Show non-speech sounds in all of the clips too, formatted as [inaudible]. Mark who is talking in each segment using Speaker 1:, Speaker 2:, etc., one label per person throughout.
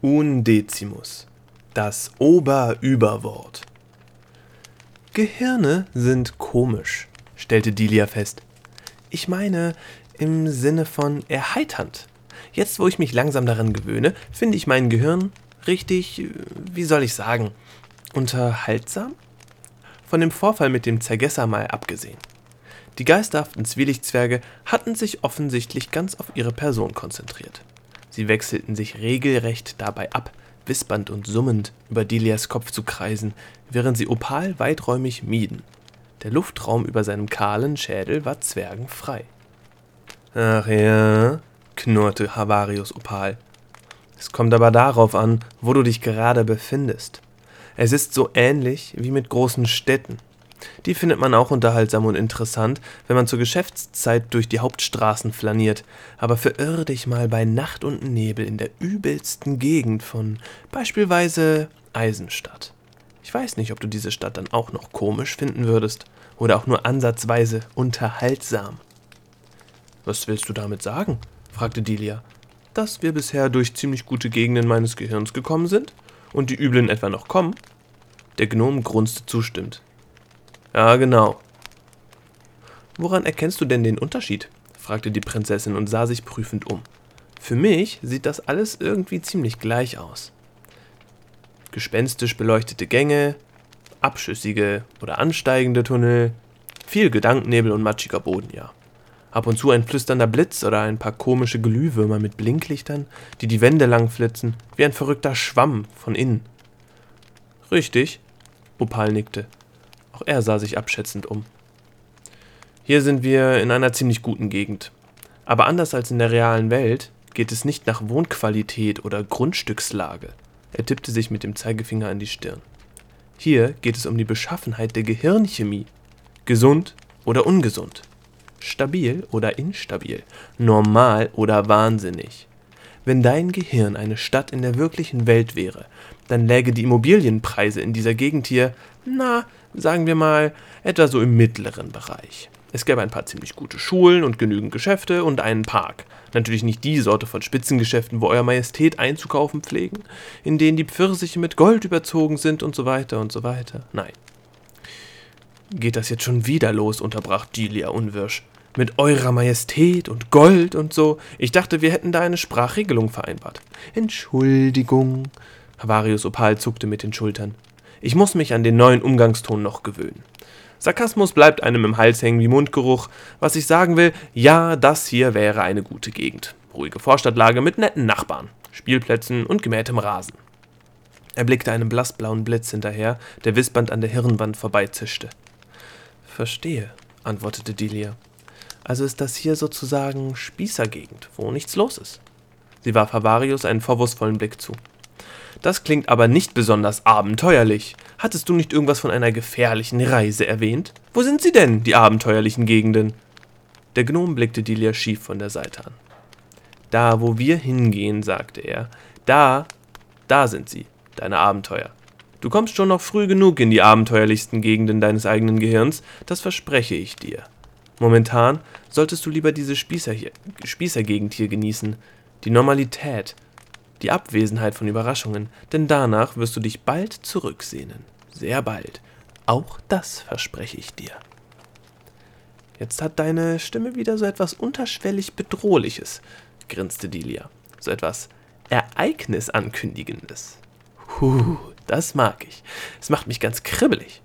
Speaker 1: Undecimus. Das Oberüberwort. Gehirne sind komisch, stellte Delia fest. Ich meine, im Sinne von erheiternd. Jetzt, wo ich mich langsam daran gewöhne, finde ich mein Gehirn richtig, wie soll ich sagen, unterhaltsam? Von dem Vorfall mit dem Zergesser mal abgesehen. Die geisterhaften Zwielichtzwerge hatten sich offensichtlich ganz auf ihre Person konzentriert. Sie wechselten sich regelrecht dabei ab, wispernd und summend über Delias Kopf zu kreisen, während sie Opal weiträumig mieden. Der Luftraum über seinem kahlen Schädel war zwergenfrei. Ach ja, knurrte Havarius Opal. Es kommt aber darauf an, wo du dich gerade befindest. Es ist so ähnlich wie mit großen Städten. Die findet man auch unterhaltsam und interessant, wenn man zur Geschäftszeit durch die Hauptstraßen flaniert, aber verirr dich mal bei Nacht und Nebel in der übelsten Gegend von beispielsweise Eisenstadt. Ich weiß nicht, ob du diese Stadt dann auch noch komisch finden würdest oder auch nur ansatzweise unterhaltsam. Was willst du damit sagen? fragte Delia. Dass wir bisher durch ziemlich gute Gegenden meines Gehirns gekommen sind und die üblen etwa noch kommen? Der Gnom grunzte zustimmend. Ja, genau. Woran erkennst du denn den Unterschied? fragte die Prinzessin und sah sich prüfend um. Für mich sieht das alles irgendwie ziemlich gleich aus. Gespenstisch beleuchtete Gänge, abschüssige oder ansteigende Tunnel, viel Gedankennebel und matschiger Boden, ja. Ab und zu ein flüsternder Blitz oder ein paar komische Glühwürmer mit Blinklichtern, die die Wände langflitzen, wie ein verrückter Schwamm von innen. Richtig, Opal nickte. Auch er sah sich abschätzend um. Hier sind wir in einer ziemlich guten Gegend. Aber anders als in der realen Welt geht es nicht nach Wohnqualität oder Grundstückslage. Er tippte sich mit dem Zeigefinger an die Stirn. Hier geht es um die Beschaffenheit der Gehirnchemie. Gesund oder ungesund. Stabil oder instabil. Normal oder wahnsinnig. Wenn dein Gehirn eine Stadt in der wirklichen Welt wäre, dann läge die Immobilienpreise in dieser Gegend hier, na, sagen wir mal, etwa so im mittleren Bereich. Es gäbe ein paar ziemlich gute Schulen und genügend Geschäfte und einen Park. Natürlich nicht die Sorte von Spitzengeschäften, wo Euer Majestät einzukaufen pflegen, in denen die Pfirsiche mit Gold überzogen sind und so weiter und so weiter. Nein. Geht das jetzt schon wieder los, unterbrach Delia unwirsch. Mit Eurer Majestät und Gold und so. Ich dachte, wir hätten da eine Sprachregelung vereinbart. Entschuldigung. Havarius Opal zuckte mit den Schultern. Ich muss mich an den neuen Umgangston noch gewöhnen. Sarkasmus bleibt einem im Hals hängen wie Mundgeruch. Was ich sagen will, ja, das hier wäre eine gute Gegend. Ruhige Vorstadtlage mit netten Nachbarn, Spielplätzen und gemähtem Rasen. Er blickte einem blassblauen Blitz hinterher, der wispernd an der Hirnwand vorbeizischte. Verstehe, antwortete Delia. Also ist das hier sozusagen Spießergegend, wo nichts los ist. Sie warf Havarius einen vorwurfsvollen Blick zu. Das klingt aber nicht besonders abenteuerlich. Hattest du nicht irgendwas von einer gefährlichen Reise erwähnt? Wo sind sie denn, die abenteuerlichen Gegenden? Der Gnom blickte Delia schief von der Seite an. Da, wo wir hingehen, sagte er, da, da sind sie, deine Abenteuer. Du kommst schon noch früh genug in die abenteuerlichsten Gegenden deines eigenen Gehirns, das verspreche ich dir. Momentan solltest du lieber diese Spießer hier, Spießergegend hier genießen, die Normalität, die Abwesenheit von Überraschungen, denn danach wirst du dich bald zurücksehnen. Sehr bald. Auch das verspreche ich dir. Jetzt hat deine Stimme wieder so etwas unterschwellig Bedrohliches, grinste Delia. So etwas Ereignisankündigendes. Huh, das mag ich. Es macht mich ganz kribbelig.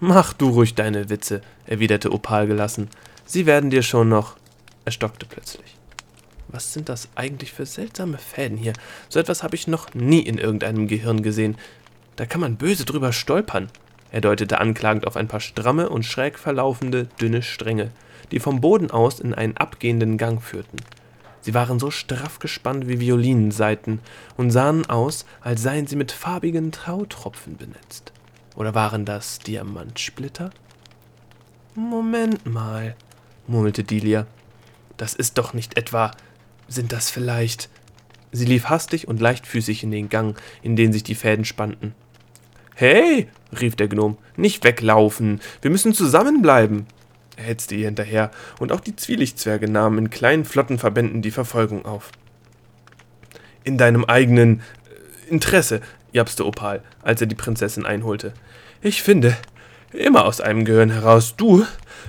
Speaker 1: Mach du ruhig deine Witze, erwiderte Opal gelassen. Sie werden dir schon noch. Er stockte plötzlich. Was sind das eigentlich für seltsame Fäden hier? So etwas habe ich noch nie in irgendeinem Gehirn gesehen. Da kann man böse drüber stolpern. Er deutete anklagend auf ein paar stramme und schräg verlaufende, dünne Stränge, die vom Boden aus in einen abgehenden Gang führten. Sie waren so straff gespannt wie Violinensaiten und sahen aus, als seien sie mit farbigen Tautropfen benetzt. Oder waren das Diamantsplitter? Moment mal, murmelte Delia. Das ist doch nicht etwa sind das vielleicht. Sie lief hastig und leichtfüßig in den Gang, in den sich die Fäden spannten. Hey, rief der Gnom, nicht weglaufen, wir müssen zusammenbleiben. Er hetzte ihr hinterher, und auch die Zwielichtzwerge nahmen in kleinen Flottenverbänden die Verfolgung auf. In deinem eigenen, Interesse, japste Opal, als er die Prinzessin einholte. Ich finde, immer aus einem Gehirn heraus. Du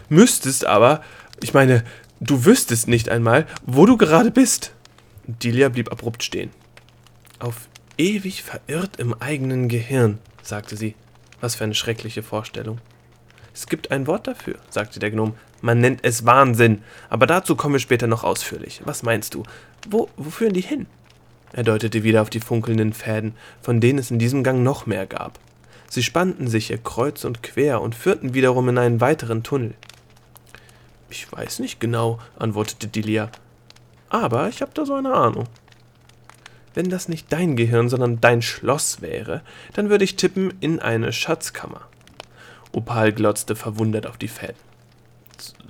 Speaker 1: müsstest aber, ich meine, du wüsstest nicht einmal, wo du gerade bist. Delia blieb abrupt stehen. Auf ewig verirrt im eigenen Gehirn, sagte sie. Was für eine schreckliche Vorstellung. Es gibt ein Wort dafür, sagte der Gnom. Man nennt es Wahnsinn, aber dazu kommen wir später noch ausführlich. Was meinst du? Wo, wo führen die hin? Er deutete wieder auf die funkelnden Fäden, von denen es in diesem Gang noch mehr gab. Sie spannten sich hier kreuz und quer und führten wiederum in einen weiteren Tunnel. Ich weiß nicht genau, antwortete Delia. Aber ich habe da so eine Ahnung. Wenn das nicht dein Gehirn, sondern dein Schloss wäre, dann würde ich tippen in eine Schatzkammer. Opal glotzte verwundert auf die Fäden.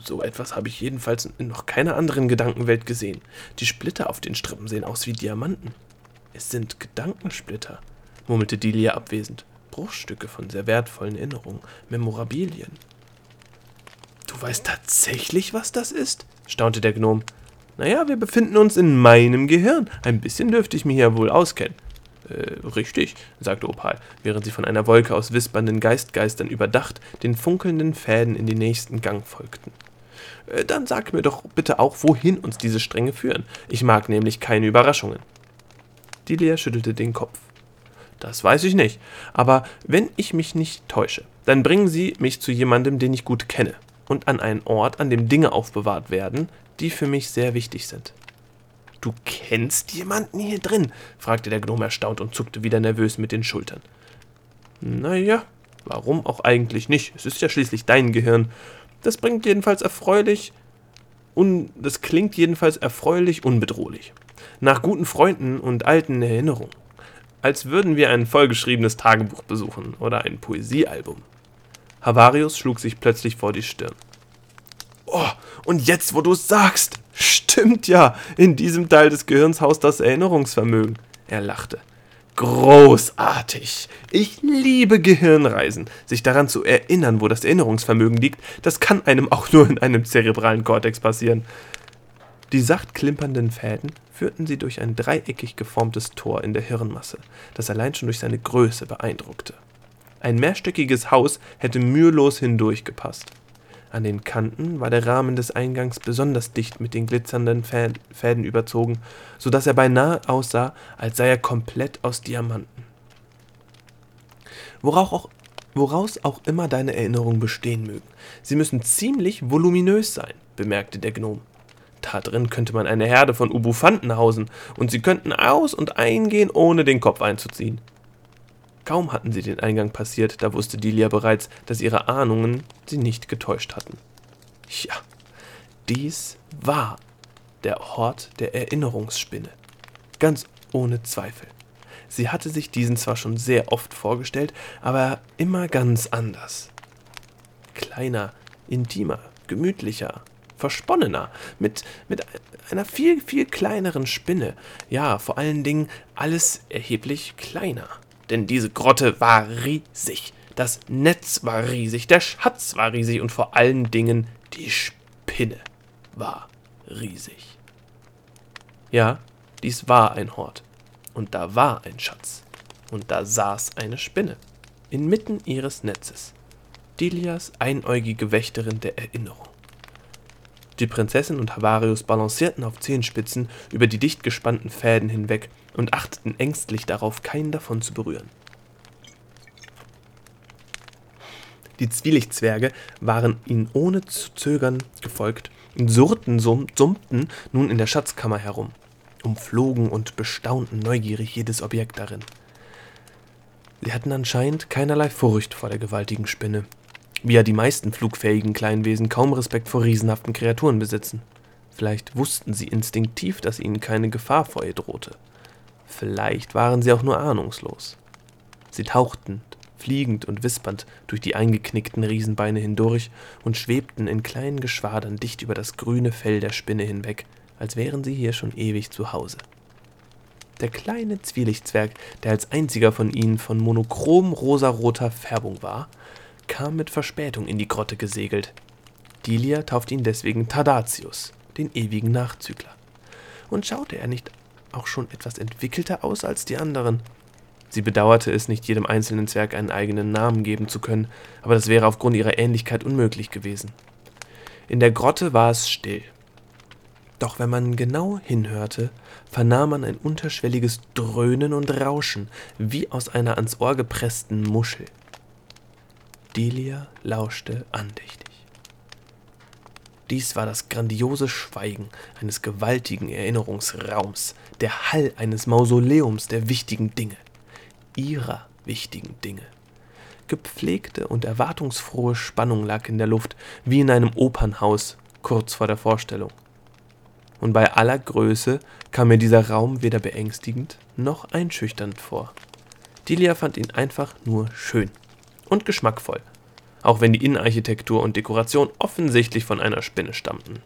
Speaker 1: So etwas habe ich jedenfalls in noch keiner anderen Gedankenwelt gesehen. Die Splitter auf den Strippen sehen aus wie Diamanten. Es sind Gedankensplitter, murmelte Delia abwesend. Bruchstücke von sehr wertvollen Erinnerungen, Memorabilien. Weißt tatsächlich, was das ist? staunte der Gnom. Naja, wir befinden uns in meinem Gehirn. Ein bisschen dürfte ich mir hier wohl auskennen. Äh, richtig, sagte Opal, während sie von einer Wolke aus wispernden Geistgeistern überdacht den funkelnden Fäden in den nächsten Gang folgten. Äh, dann sag mir doch bitte auch, wohin uns diese Stränge führen. Ich mag nämlich keine Überraschungen. Delia schüttelte den Kopf. Das weiß ich nicht, aber wenn ich mich nicht täusche, dann bringen Sie mich zu jemandem, den ich gut kenne, und an einen Ort, an dem Dinge aufbewahrt werden, die für mich sehr wichtig sind. Du kennst jemanden hier drin? fragte der Gnome erstaunt und zuckte wieder nervös mit den Schultern. Naja, warum auch eigentlich nicht? Es ist ja schließlich dein Gehirn. Das bringt jedenfalls erfreulich. Un das klingt jedenfalls erfreulich unbedrohlich. Nach guten Freunden und alten Erinnerungen. Als würden wir ein vollgeschriebenes Tagebuch besuchen oder ein Poesiealbum. Havarius schlug sich plötzlich vor die Stirn. Oh, und jetzt, wo du es sagst, stimmt ja, in diesem Teil des Gehirns haust das Erinnerungsvermögen. Er lachte. Großartig. Ich liebe Gehirnreisen. Sich daran zu erinnern, wo das Erinnerungsvermögen liegt, das kann einem auch nur in einem zerebralen Kortex passieren. Die sacht klimpernden Fäden führten sie durch ein dreieckig geformtes Tor in der Hirnmasse, das allein schon durch seine Größe beeindruckte. Ein mehrstöckiges Haus hätte mühelos hindurchgepasst. An den Kanten war der Rahmen des Eingangs besonders dicht mit den glitzernden Fäden überzogen, so dass er beinahe aussah, als sei er komplett aus Diamanten. Woraus auch, woraus auch immer deine Erinnerungen bestehen mögen, sie müssen ziemlich voluminös sein, bemerkte der Gnom. Da drin könnte man eine Herde von Ubufanten hausen, und sie könnten aus und eingehen, ohne den Kopf einzuziehen. Kaum hatten sie den Eingang passiert, da wusste Delia bereits, dass ihre Ahnungen sie nicht getäuscht hatten. Ja, dies war der Ort der Erinnerungsspinne. Ganz ohne Zweifel. Sie hatte sich diesen zwar schon sehr oft vorgestellt, aber immer ganz anders. Kleiner, intimer, gemütlicher, versponnener, mit, mit einer viel, viel kleineren Spinne. Ja, vor allen Dingen alles erheblich kleiner. Denn diese Grotte war riesig. Das Netz war riesig, der Schatz war riesig und vor allen Dingen die Spinne war riesig. Ja, dies war ein Hort. Und da war ein Schatz. Und da saß eine Spinne. Inmitten ihres Netzes. Dilias einäugige Wächterin der Erinnerung. Die Prinzessin und Havarius balancierten auf Zehenspitzen über die dicht gespannten Fäden hinweg und achteten ängstlich darauf, keinen davon zu berühren. Die Zwielichtswerge waren ihnen ohne zu zögern gefolgt und surrten, summten nun in der Schatzkammer herum, umflogen und bestaunten neugierig jedes Objekt darin. Sie hatten anscheinend keinerlei Furcht vor der gewaltigen Spinne, wie ja die meisten flugfähigen Kleinwesen kaum Respekt vor riesenhaften Kreaturen besitzen. Vielleicht wussten sie instinktiv, dass ihnen keine Gefahr vor ihr drohte. Vielleicht waren sie auch nur ahnungslos. Sie tauchten, fliegend und wispernd, durch die eingeknickten Riesenbeine hindurch und schwebten in kleinen Geschwadern dicht über das grüne Fell der Spinne hinweg, als wären sie hier schon ewig zu Hause. Der kleine Zwielichtswerk, der als einziger von ihnen von monochrom rosaroter Färbung war, kam mit Verspätung in die Grotte gesegelt. Dilia taufte ihn deswegen Tadatius, den ewigen Nachzügler. Und schaute er nicht auch schon etwas entwickelter aus als die anderen. Sie bedauerte es, nicht jedem einzelnen Zwerg einen eigenen Namen geben zu können, aber das wäre aufgrund ihrer Ähnlichkeit unmöglich gewesen. In der Grotte war es still. Doch wenn man genau hinhörte, vernahm man ein unterschwelliges Dröhnen und Rauschen, wie aus einer ans Ohr gepressten Muschel. Delia lauschte andächtig. Dies war das grandiose Schweigen eines gewaltigen Erinnerungsraums, der Hall eines Mausoleums der wichtigen Dinge, ihrer wichtigen Dinge. Gepflegte und erwartungsfrohe Spannung lag in der Luft, wie in einem Opernhaus kurz vor der Vorstellung. Und bei aller Größe kam mir dieser Raum weder beängstigend noch einschüchternd vor. Delia fand ihn einfach nur schön und geschmackvoll, auch wenn die Innenarchitektur und Dekoration offensichtlich von einer Spinne stammten.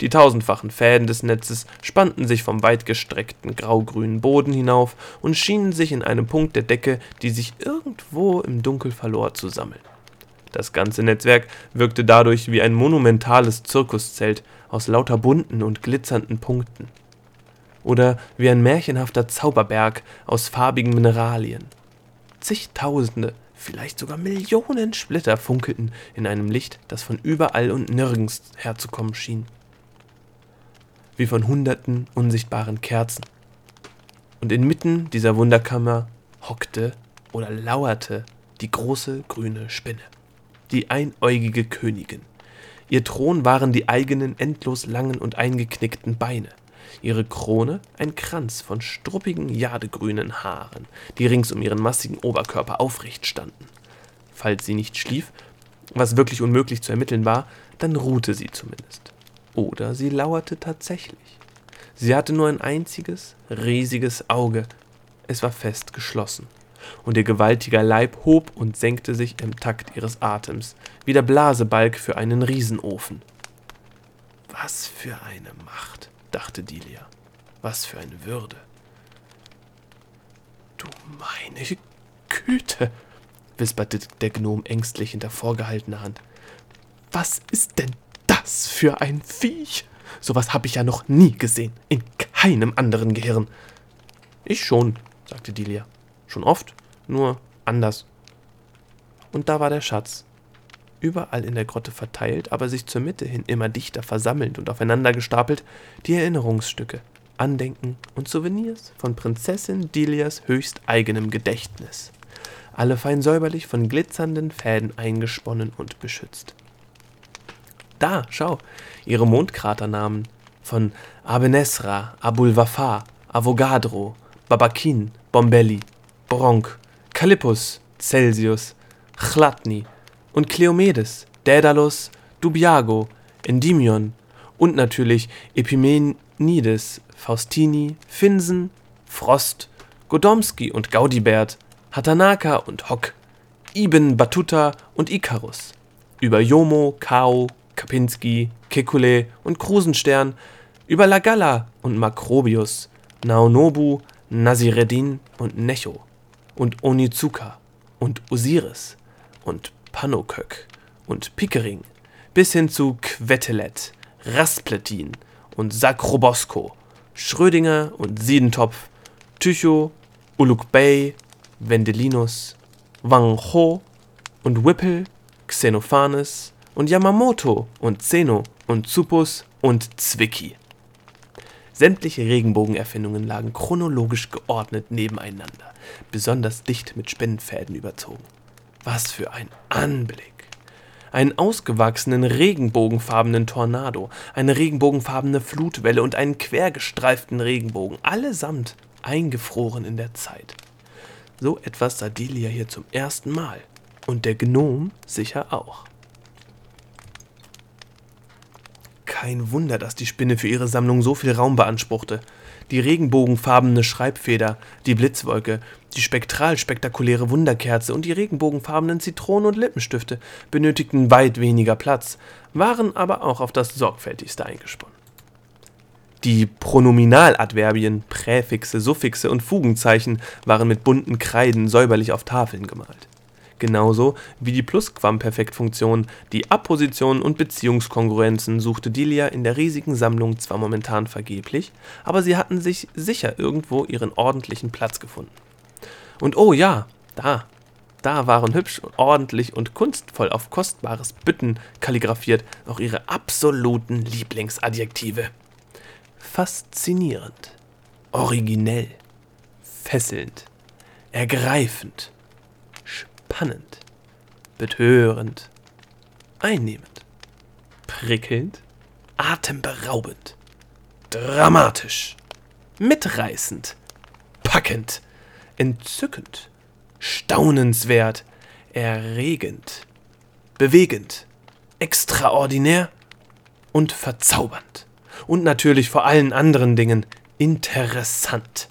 Speaker 1: Die tausendfachen Fäden des Netzes spannten sich vom weitgestreckten graugrünen Boden hinauf und schienen sich in einem Punkt der Decke, die sich irgendwo im Dunkel verlor, zu sammeln. Das ganze Netzwerk wirkte dadurch wie ein monumentales Zirkuszelt aus lauter bunten und glitzernden Punkten. Oder wie ein märchenhafter Zauberberg aus farbigen Mineralien. Zigtausende, vielleicht sogar Millionen Splitter funkelten in einem Licht, das von überall und nirgends herzukommen schien wie von hunderten unsichtbaren Kerzen. Und inmitten dieser Wunderkammer hockte oder lauerte die große grüne Spinne, die einäugige Königin. Ihr Thron waren die eigenen endlos langen und eingeknickten Beine, ihre Krone ein Kranz von struppigen jadegrünen Haaren, die rings um ihren massigen Oberkörper aufrecht standen. Falls sie nicht schlief, was wirklich unmöglich zu ermitteln war, dann ruhte sie zumindest. Oder sie lauerte tatsächlich. Sie hatte nur ein einziges, riesiges Auge. Es war fest geschlossen. Und ihr gewaltiger Leib hob und senkte sich im Takt ihres Atems, wie der Blasebalg für einen Riesenofen. Was für eine Macht, dachte Delia. Was für eine Würde. Du meine Güte, wisperte der Gnom ängstlich hinter vorgehaltener Hand. Was ist denn das für ein Viech? Sowas habe ich ja noch nie gesehen. In keinem anderen Gehirn. Ich schon, sagte Delia. Schon oft, nur anders. Und da war der Schatz. Überall in der Grotte verteilt, aber sich zur Mitte hin immer dichter versammelnd und aufeinander gestapelt, die Erinnerungsstücke, Andenken und Souvenirs von Prinzessin Delias höchst eigenem Gedächtnis. Alle fein säuberlich von glitzernden Fäden eingesponnen und beschützt. Da, schau, ihre Mondkraternamen von Abenesra, Abul Wafar, Avogadro, Babakin, Bombelli, Bronk, Kallippus, Celsius, Chladni und Kleomedes, Daedalus, Dubiago, Endymion und natürlich Epimenides, Faustini, Finsen, Frost, Godomski und Gaudibert, Hatanaka und Hock, Ibn Battuta und Icarus, über Jomo, Kao, Kapinski, Kekulé und Krusenstern, über Lagalla und Makrobius, Naonobu, Nasireddin und Necho und Onizuka und Osiris und Panokök und Pickering bis hin zu Quetelet, Raspletin und Sakrobosko, Schrödinger und Siedentopf, Tycho, Uluk-Bey, Vendelinus, Wang Ho und Whipple, Xenophanes, und Yamamoto und Zeno und Zupus und Zwicky. Sämtliche Regenbogenerfindungen lagen chronologisch geordnet nebeneinander, besonders dicht mit Spinnenfäden überzogen. Was für ein Anblick! Einen ausgewachsenen regenbogenfarbenen Tornado, eine regenbogenfarbene Flutwelle und einen quergestreiften Regenbogen, allesamt eingefroren in der Zeit. So etwas sah Delia hier zum ersten Mal. Und der Gnom sicher auch. Kein Wunder, dass die Spinne für ihre Sammlung so viel Raum beanspruchte. Die regenbogenfarbene Schreibfeder, die Blitzwolke, die spektral spektakuläre Wunderkerze und die regenbogenfarbenen Zitronen- und Lippenstifte benötigten weit weniger Platz, waren aber auch auf das sorgfältigste eingesponnen. Die Pronominaladverbien, Präfixe, Suffixe und Fugenzeichen waren mit bunten Kreiden säuberlich auf Tafeln gemalt Genauso wie die Plusquamperfektfunktion, die Appositionen und Beziehungskongruenzen suchte Delia in der riesigen Sammlung zwar momentan vergeblich, aber sie hatten sich sicher irgendwo ihren ordentlichen Platz gefunden. Und oh ja, da, da waren hübsch und ordentlich und kunstvoll auf kostbares Bütten kalligrafiert auch ihre absoluten Lieblingsadjektive. Faszinierend, originell, fesselnd, ergreifend, spannend, betörend, einnehmend, prickelnd, atemberaubend, dramatisch, mitreißend, packend, entzückend, staunenswert, erregend, bewegend, extraordinär und verzaubernd. Und natürlich vor allen anderen Dingen interessant.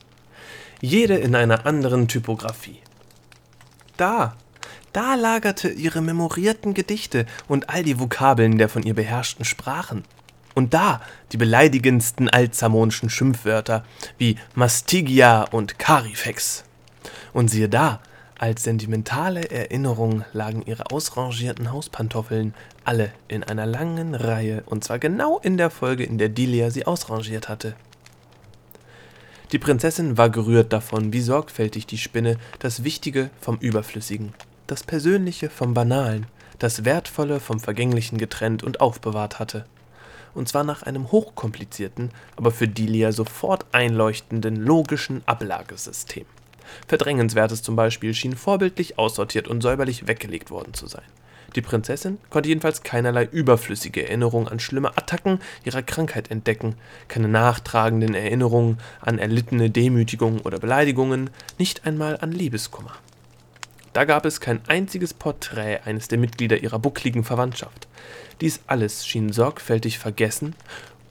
Speaker 1: Jede in einer anderen Typografie. Da, da lagerte ihre memorierten Gedichte und all die Vokabeln der von ihr beherrschten Sprachen. Und da die beleidigendsten altsamonischen Schimpfwörter wie Mastigia und Carifex. Und siehe da, als sentimentale Erinnerung lagen ihre ausrangierten Hauspantoffeln alle in einer langen Reihe, und zwar genau in der Folge, in der Delia sie ausrangiert hatte. Die Prinzessin war gerührt davon, wie sorgfältig die Spinne das Wichtige vom Überflüssigen, das Persönliche vom Banalen, das Wertvolle vom Vergänglichen getrennt und aufbewahrt hatte und zwar nach einem hochkomplizierten, aber für Delia sofort einleuchtenden logischen Ablagesystem. Verdrängenswertes zum Beispiel schien vorbildlich aussortiert und säuberlich weggelegt worden zu sein. Die Prinzessin konnte jedenfalls keinerlei überflüssige Erinnerung an schlimme Attacken ihrer Krankheit entdecken, keine nachtragenden Erinnerungen an erlittene Demütigungen oder Beleidigungen, nicht einmal an Liebeskummer. Da gab es kein einziges Porträt eines der Mitglieder ihrer buckligen Verwandtschaft. Dies alles schien sorgfältig vergessen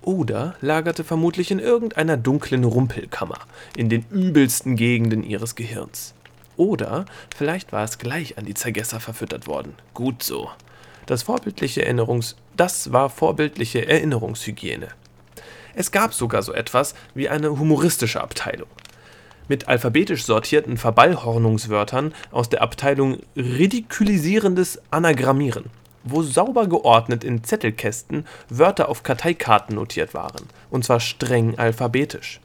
Speaker 1: oder lagerte vermutlich in irgendeiner dunklen Rumpelkammer in den übelsten Gegenden ihres Gehirns. Oder vielleicht war es gleich an die Zergesser verfüttert worden. Gut so. Das vorbildliche Erinnerungs das war vorbildliche Erinnerungshygiene. Es gab sogar so etwas wie eine humoristische Abteilung. Mit alphabetisch sortierten Verballhornungswörtern aus der Abteilung Ridikulisierendes Anagrammieren wo sauber geordnet in Zettelkästen Wörter auf Karteikarten notiert waren, und zwar streng alphabetisch.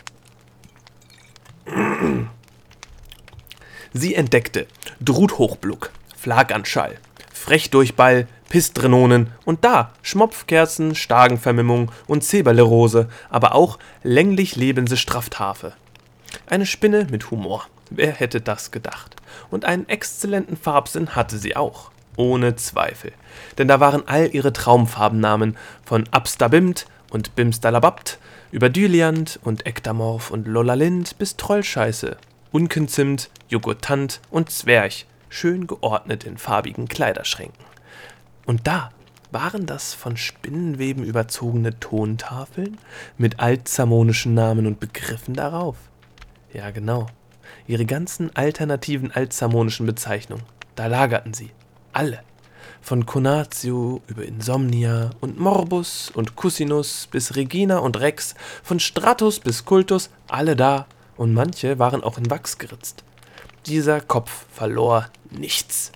Speaker 1: Sie entdeckte Druthochbluck, Flaganschall, Frechdurchball, Pistdrenonen und da Schmopfkerzen, Stagenvermimmung und Zeberlerose, aber auch länglich lebende Straftafe. Eine Spinne mit Humor. Wer hätte das gedacht? Und einen exzellenten Farbsinn hatte sie auch. Ohne Zweifel. Denn da waren all ihre Traumfarbennamen von Abstabimt und Bimstalababt über Dyliant und Ektamorph und Lolalind bis Trollscheiße, Unkenzimt, Joghurtant und Zwerch, schön geordnet in farbigen Kleiderschränken. Und da waren das von Spinnenweben überzogene Tontafeln mit altzamonischen Namen und Begriffen darauf. Ja, genau. Ihre ganzen alternativen altzamonischen Bezeichnungen, da lagerten sie alle. Von Conatio über Insomnia und Morbus und Cusinus bis Regina und Rex, von Stratus bis Kultus, alle da, und manche waren auch in Wachs geritzt. Dieser Kopf verlor nichts.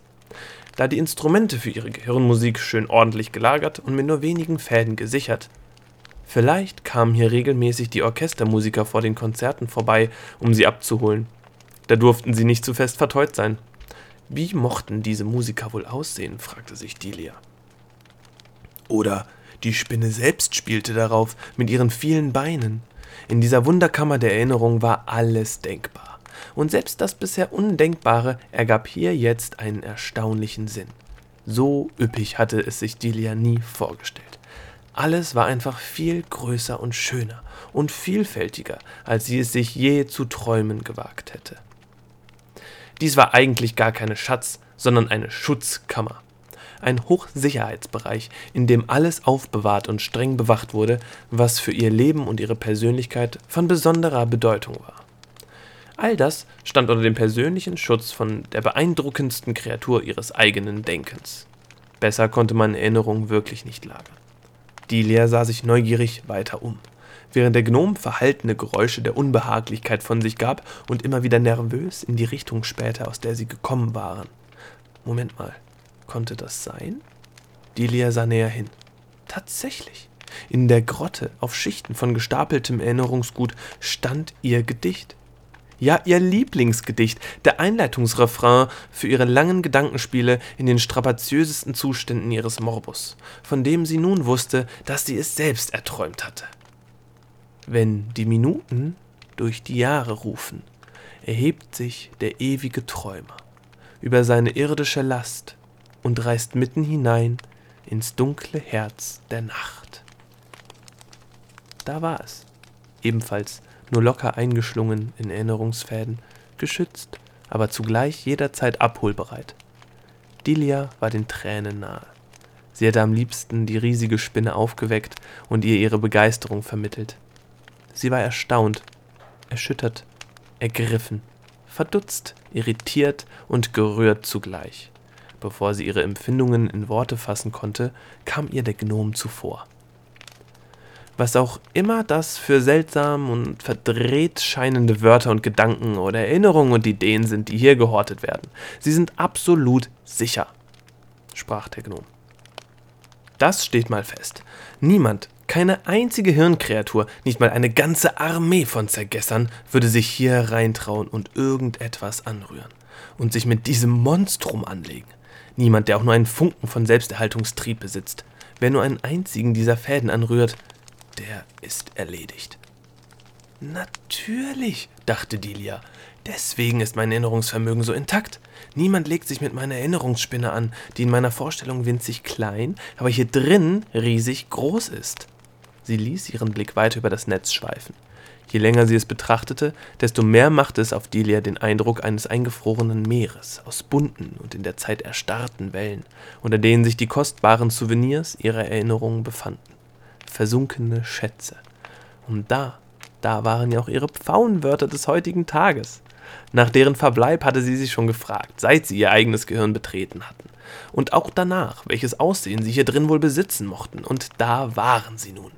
Speaker 1: Da die Instrumente für ihre Gehirnmusik schön ordentlich gelagert und mit nur wenigen Fäden gesichert. Vielleicht kamen hier regelmäßig die Orchestermusiker vor den Konzerten vorbei, um sie abzuholen. Da durften sie nicht zu fest verteut sein. Wie mochten diese Musiker wohl aussehen? fragte sich Delia. Oder die Spinne selbst spielte darauf mit ihren vielen Beinen. In dieser Wunderkammer der Erinnerung war alles denkbar. Und selbst das bisher Undenkbare ergab hier jetzt einen erstaunlichen Sinn. So üppig hatte es sich Delia nie vorgestellt. Alles war einfach viel größer und schöner und vielfältiger, als sie es sich je zu träumen gewagt hätte. Dies war eigentlich gar keine Schatz, sondern eine Schutzkammer. Ein Hochsicherheitsbereich, in dem alles aufbewahrt und streng bewacht wurde, was für ihr Leben und ihre Persönlichkeit von besonderer Bedeutung war. All das stand unter dem persönlichen Schutz von der beeindruckendsten Kreatur ihres eigenen Denkens. Besser konnte man Erinnerungen wirklich nicht lagern. Delia sah sich neugierig weiter um während der Gnom verhaltene Geräusche der Unbehaglichkeit von sich gab und immer wieder nervös in die Richtung spähte, aus der sie gekommen waren. Moment mal, konnte das sein? Delia sah näher hin. Tatsächlich. In der Grotte, auf Schichten von gestapeltem Erinnerungsgut, stand ihr Gedicht. Ja, ihr Lieblingsgedicht, der Einleitungsrefrain für ihre langen Gedankenspiele in den strapaziösesten Zuständen ihres Morbus, von dem sie nun wusste, dass sie es selbst erträumt hatte. Wenn die Minuten durch die Jahre rufen, erhebt sich der ewige Träumer über seine irdische Last und reist mitten hinein ins dunkle Herz der Nacht. Da war es, ebenfalls nur locker eingeschlungen in Erinnerungsfäden, geschützt, aber zugleich jederzeit abholbereit. Dilia war den Tränen nahe. Sie hätte am liebsten die riesige Spinne aufgeweckt und ihr ihre Begeisterung vermittelt. Sie war erstaunt, erschüttert, ergriffen, verdutzt, irritiert und gerührt zugleich. Bevor sie ihre Empfindungen in Worte fassen konnte, kam ihr der Gnom zuvor was auch immer das für seltsam und verdreht scheinende Wörter und Gedanken oder Erinnerungen und Ideen sind, die hier gehortet werden. Sie sind absolut sicher, sprach der Gnom. Das steht mal fest. Niemand, keine einzige Hirnkreatur, nicht mal eine ganze Armee von Zergessern würde sich hier reintrauen und irgendetwas anrühren und sich mit diesem Monstrum anlegen. Niemand, der auch nur einen Funken von Selbsterhaltungstrieb besitzt. Wer nur einen einzigen dieser Fäden anrührt, der ist erledigt. Natürlich, dachte Delia. Deswegen ist mein Erinnerungsvermögen so intakt. Niemand legt sich mit meiner Erinnerungsspinne an, die in meiner Vorstellung winzig klein, aber hier drin riesig groß ist. Sie ließ ihren Blick weiter über das Netz schweifen. Je länger sie es betrachtete, desto mehr machte es auf Delia den Eindruck eines eingefrorenen Meeres aus bunten und in der Zeit erstarrten Wellen, unter denen sich die kostbaren Souvenirs ihrer Erinnerungen befanden versunkene Schätze. Und da, da waren ja auch ihre Pfauenwörter des heutigen Tages. Nach deren Verbleib hatte sie sich schon gefragt, seit sie ihr eigenes Gehirn betreten hatten. Und auch danach, welches Aussehen sie hier drin wohl besitzen mochten. Und da waren sie nun.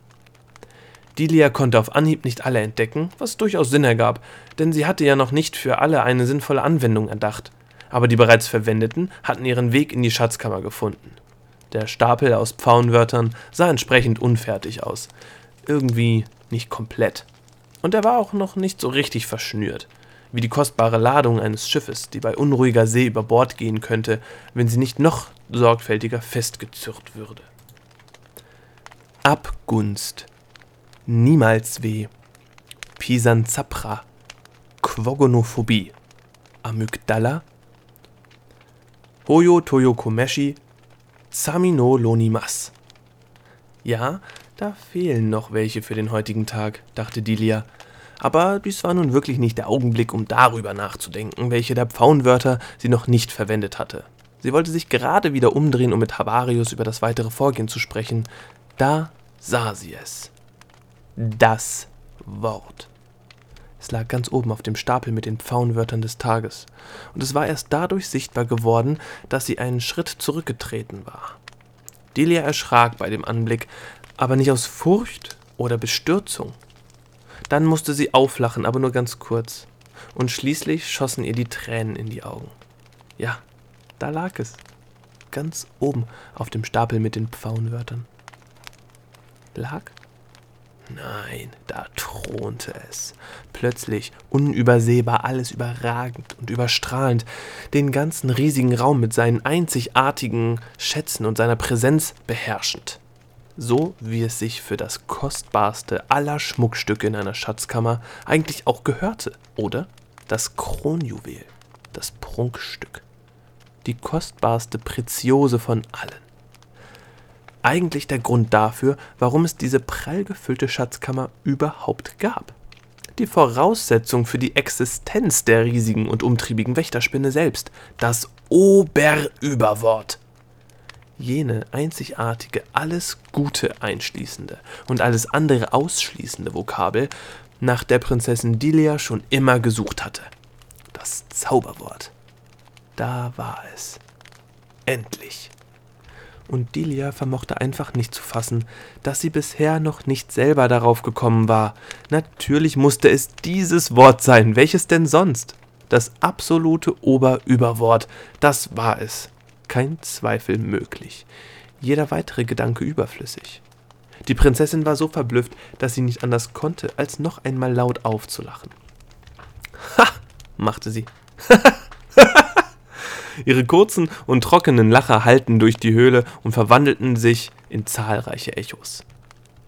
Speaker 1: Delia konnte auf Anhieb nicht alle entdecken, was durchaus Sinn ergab, denn sie hatte ja noch nicht für alle eine sinnvolle Anwendung erdacht. Aber die bereits Verwendeten hatten ihren Weg in die Schatzkammer gefunden. Der Stapel aus Pfauenwörtern sah entsprechend unfertig aus. Irgendwie nicht komplett. Und er war auch noch nicht so richtig verschnürt, wie die kostbare Ladung eines Schiffes, die bei unruhiger See über Bord gehen könnte, wenn sie nicht noch sorgfältiger festgezürrt würde. Abgunst. Niemals weh. Pisanzapra. Quogonophobie. Amygdala. Hoyo Toyokomeshi Samino Lonimas. Ja, da fehlen noch welche für den heutigen Tag, dachte Dilia. Aber dies war nun wirklich nicht der Augenblick, um darüber nachzudenken, welche der Pfauenwörter sie noch nicht verwendet hatte. Sie wollte sich gerade wieder umdrehen, um mit Havarius über das weitere Vorgehen zu sprechen. Da sah sie es. Das Wort. Es lag ganz oben auf dem Stapel mit den Pfauenwörtern des Tages, und es war erst dadurch sichtbar geworden, dass sie einen Schritt zurückgetreten war. Delia erschrak bei dem Anblick, aber nicht aus Furcht oder Bestürzung. Dann musste sie auflachen, aber nur ganz kurz, und schließlich schossen ihr die Tränen in die Augen. Ja, da lag es, ganz oben auf dem Stapel mit den Pfauenwörtern. Lag Nein, da thronte es. Plötzlich, unübersehbar, alles überragend und überstrahlend, den ganzen riesigen Raum mit seinen einzigartigen Schätzen und seiner Präsenz beherrschend. So wie es sich für das kostbarste aller Schmuckstücke in einer Schatzkammer eigentlich auch gehörte, oder? Das Kronjuwel, das Prunkstück, die kostbarste Preziose von allen eigentlich der Grund dafür, warum es diese prall gefüllte Schatzkammer überhaupt gab. Die Voraussetzung für die Existenz der riesigen und umtriebigen Wächterspinne selbst, das Oberüberwort. Jene einzigartige, alles Gute einschließende und alles andere ausschließende Vokabel, nach der Prinzessin Dilia schon immer gesucht hatte. Das Zauberwort. Da war es. Endlich und Delia vermochte einfach nicht zu fassen, dass sie bisher noch nicht selber darauf gekommen war. Natürlich musste es dieses Wort sein, welches denn sonst? Das absolute Oberüberwort, das war es. Kein Zweifel möglich. Jeder weitere Gedanke überflüssig. Die Prinzessin war so verblüfft, dass sie nicht anders konnte, als noch einmal laut aufzulachen. Ha, machte sie. [laughs] Ihre kurzen und trockenen Lacher hallten durch die Höhle und verwandelten sich in zahlreiche Echos.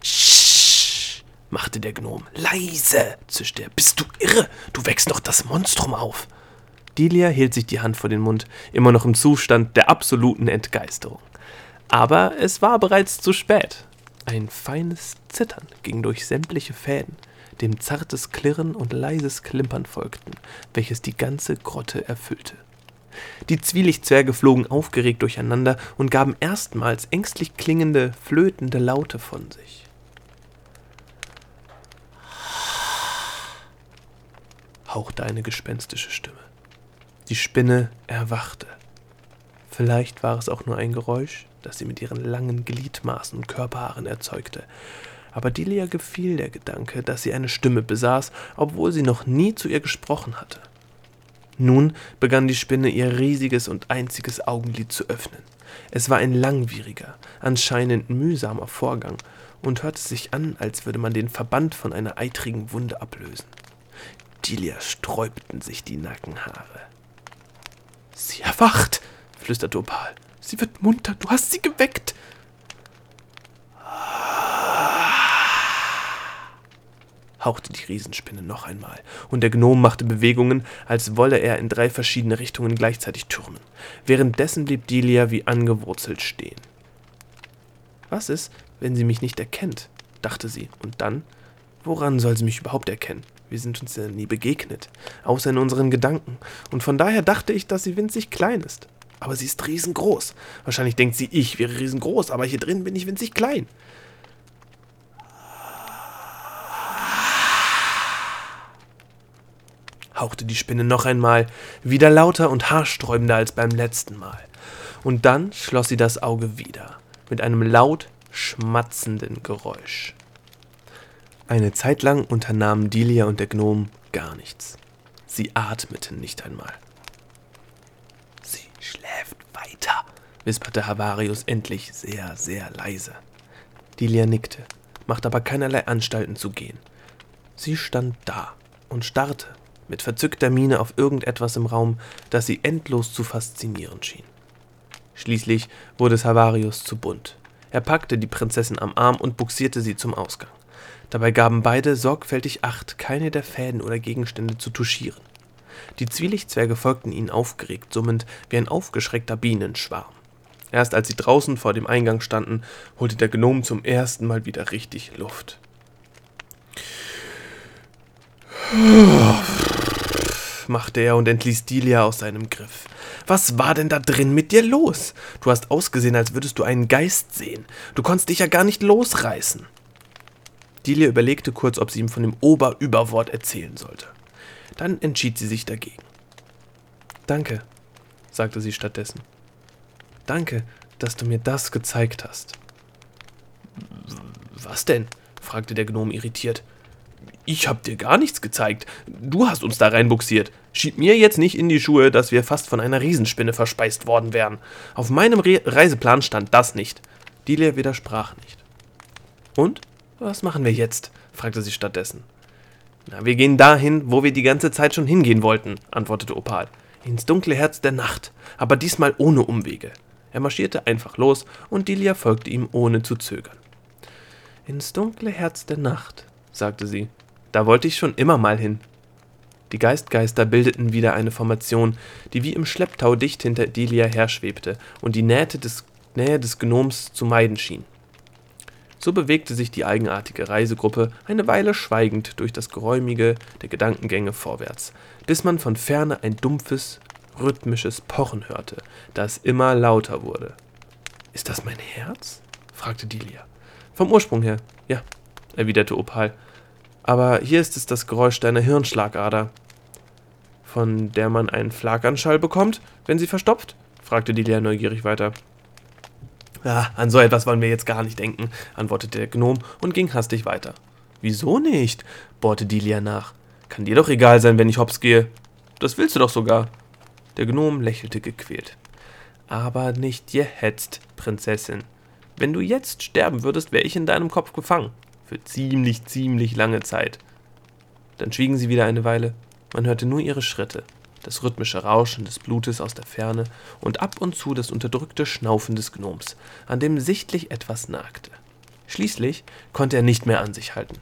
Speaker 1: Sch, machte der Gnom. Leise, zischte er. Bist du irre? Du wächst noch das Monstrum auf. Delia hielt sich die Hand vor den Mund, immer noch im Zustand der absoluten Entgeisterung. Aber es war bereits zu spät. Ein feines Zittern ging durch sämtliche Fäden, dem zartes Klirren und leises Klimpern folgten, welches die ganze Grotte erfüllte. Die Zwielichtzwerge flogen aufgeregt durcheinander und gaben erstmals ängstlich klingende, flötende Laute von sich. hauchte eine gespenstische Stimme. Die Spinne erwachte. Vielleicht war es auch nur ein Geräusch, das sie mit ihren langen Gliedmaßen und Körperhaaren erzeugte. Aber Delia gefiel der Gedanke, dass sie eine Stimme besaß, obwohl sie noch nie zu ihr gesprochen hatte. Nun begann die Spinne ihr riesiges und einziges Augenlid zu öffnen. Es war ein langwieriger, anscheinend mühsamer Vorgang und hörte sich an, als würde man den Verband von einer eitrigen Wunde ablösen. Delia sträubten sich die Nackenhaare. Sie erwacht, flüsterte Opal. Sie wird munter, du hast sie geweckt. Hauchte die Riesenspinne noch einmal, und der Gnom machte Bewegungen, als wolle er in drei verschiedene Richtungen gleichzeitig türmen. Währenddessen blieb Delia wie angewurzelt stehen. Was ist, wenn sie mich nicht erkennt? dachte sie, und dann, woran soll sie mich überhaupt erkennen? Wir sind uns ja nie begegnet, außer in unseren Gedanken, und von daher dachte ich, dass sie winzig klein ist. Aber sie ist riesengroß. Wahrscheinlich denkt sie, ich wäre riesengroß, aber hier drin bin ich winzig klein. Hauchte die Spinne noch einmal, wieder lauter und haarsträubender als beim letzten Mal. Und dann schloss sie das Auge wieder, mit einem laut schmatzenden Geräusch. Eine Zeit lang unternahmen Delia und der Gnom gar nichts. Sie atmeten nicht einmal. Sie schläft weiter, wisperte Havarius endlich sehr, sehr leise. Delia nickte, machte aber keinerlei Anstalten zu gehen. Sie stand da und starrte mit verzückter Miene auf irgendetwas im Raum, das sie endlos zu faszinieren schien. Schließlich wurde es Havarius zu bunt. Er packte die Prinzessin am Arm und buxierte sie zum Ausgang. Dabei gaben beide sorgfältig Acht, keine der Fäden oder Gegenstände zu touchieren. Die Zwielichtzwerge folgten ihnen aufgeregt summend wie ein aufgeschreckter Bienenschwarm. Erst als sie draußen vor dem Eingang standen, holte der Gnom zum ersten Mal wieder richtig Luft machte er und entließ Delia aus seinem Griff. Was war denn da drin mit dir los? Du hast ausgesehen, als würdest du einen Geist sehen. Du konntest dich ja gar nicht losreißen. Delia überlegte kurz, ob sie ihm von dem Oberüberwort erzählen sollte. Dann entschied sie sich dagegen. Danke, sagte sie stattdessen. Danke, dass du mir das gezeigt hast. Was denn? fragte der Gnom irritiert. Ich hab dir gar nichts gezeigt. Du hast uns da reinbuxiert. Schieb mir jetzt nicht in die Schuhe, dass wir fast von einer Riesenspinne verspeist worden wären. Auf meinem Re Reiseplan stand das nicht. Delia widersprach nicht. Und? Was machen wir jetzt? fragte sie stattdessen. Na, wir gehen dahin, wo wir die ganze Zeit schon hingehen wollten, antwortete Opal. Ins dunkle Herz der Nacht, aber diesmal ohne Umwege. Er marschierte einfach los und Delia folgte ihm ohne zu zögern. Ins dunkle Herz der Nacht, sagte sie da wollte ich schon immer mal hin. Die Geistgeister bildeten wieder eine Formation, die wie im Schlepptau dicht hinter Delia herschwebte und die Nähe des, Nähe des Gnoms zu meiden schien. So bewegte sich die eigenartige Reisegruppe eine Weile schweigend durch das Geräumige der Gedankengänge vorwärts, bis man von ferne ein dumpfes, rhythmisches Pochen hörte, das immer lauter wurde. Ist das mein Herz? fragte Delia. Vom Ursprung her, ja, erwiderte Opal aber hier ist es das Geräusch deiner Hirnschlagader. Von der man einen Flaganschall bekommt, wenn sie verstopft? fragte Delia neugierig weiter. Ja, an so etwas wollen wir jetzt gar nicht denken, antwortete der Gnom und ging hastig weiter. Wieso nicht? bohrte Delia nach. Kann dir doch egal sein, wenn ich hops gehe. Das willst du doch sogar. Der Gnom lächelte gequält. Aber nicht gehetzt, Prinzessin. Wenn du jetzt sterben würdest, wäre ich in deinem Kopf gefangen. Für ziemlich, ziemlich lange Zeit. Dann schwiegen sie wieder eine Weile. Man hörte nur ihre Schritte, das rhythmische Rauschen des Blutes aus der Ferne und ab und zu das unterdrückte Schnaufen des Gnoms, an dem sichtlich etwas nagte. Schließlich konnte er nicht mehr an sich halten.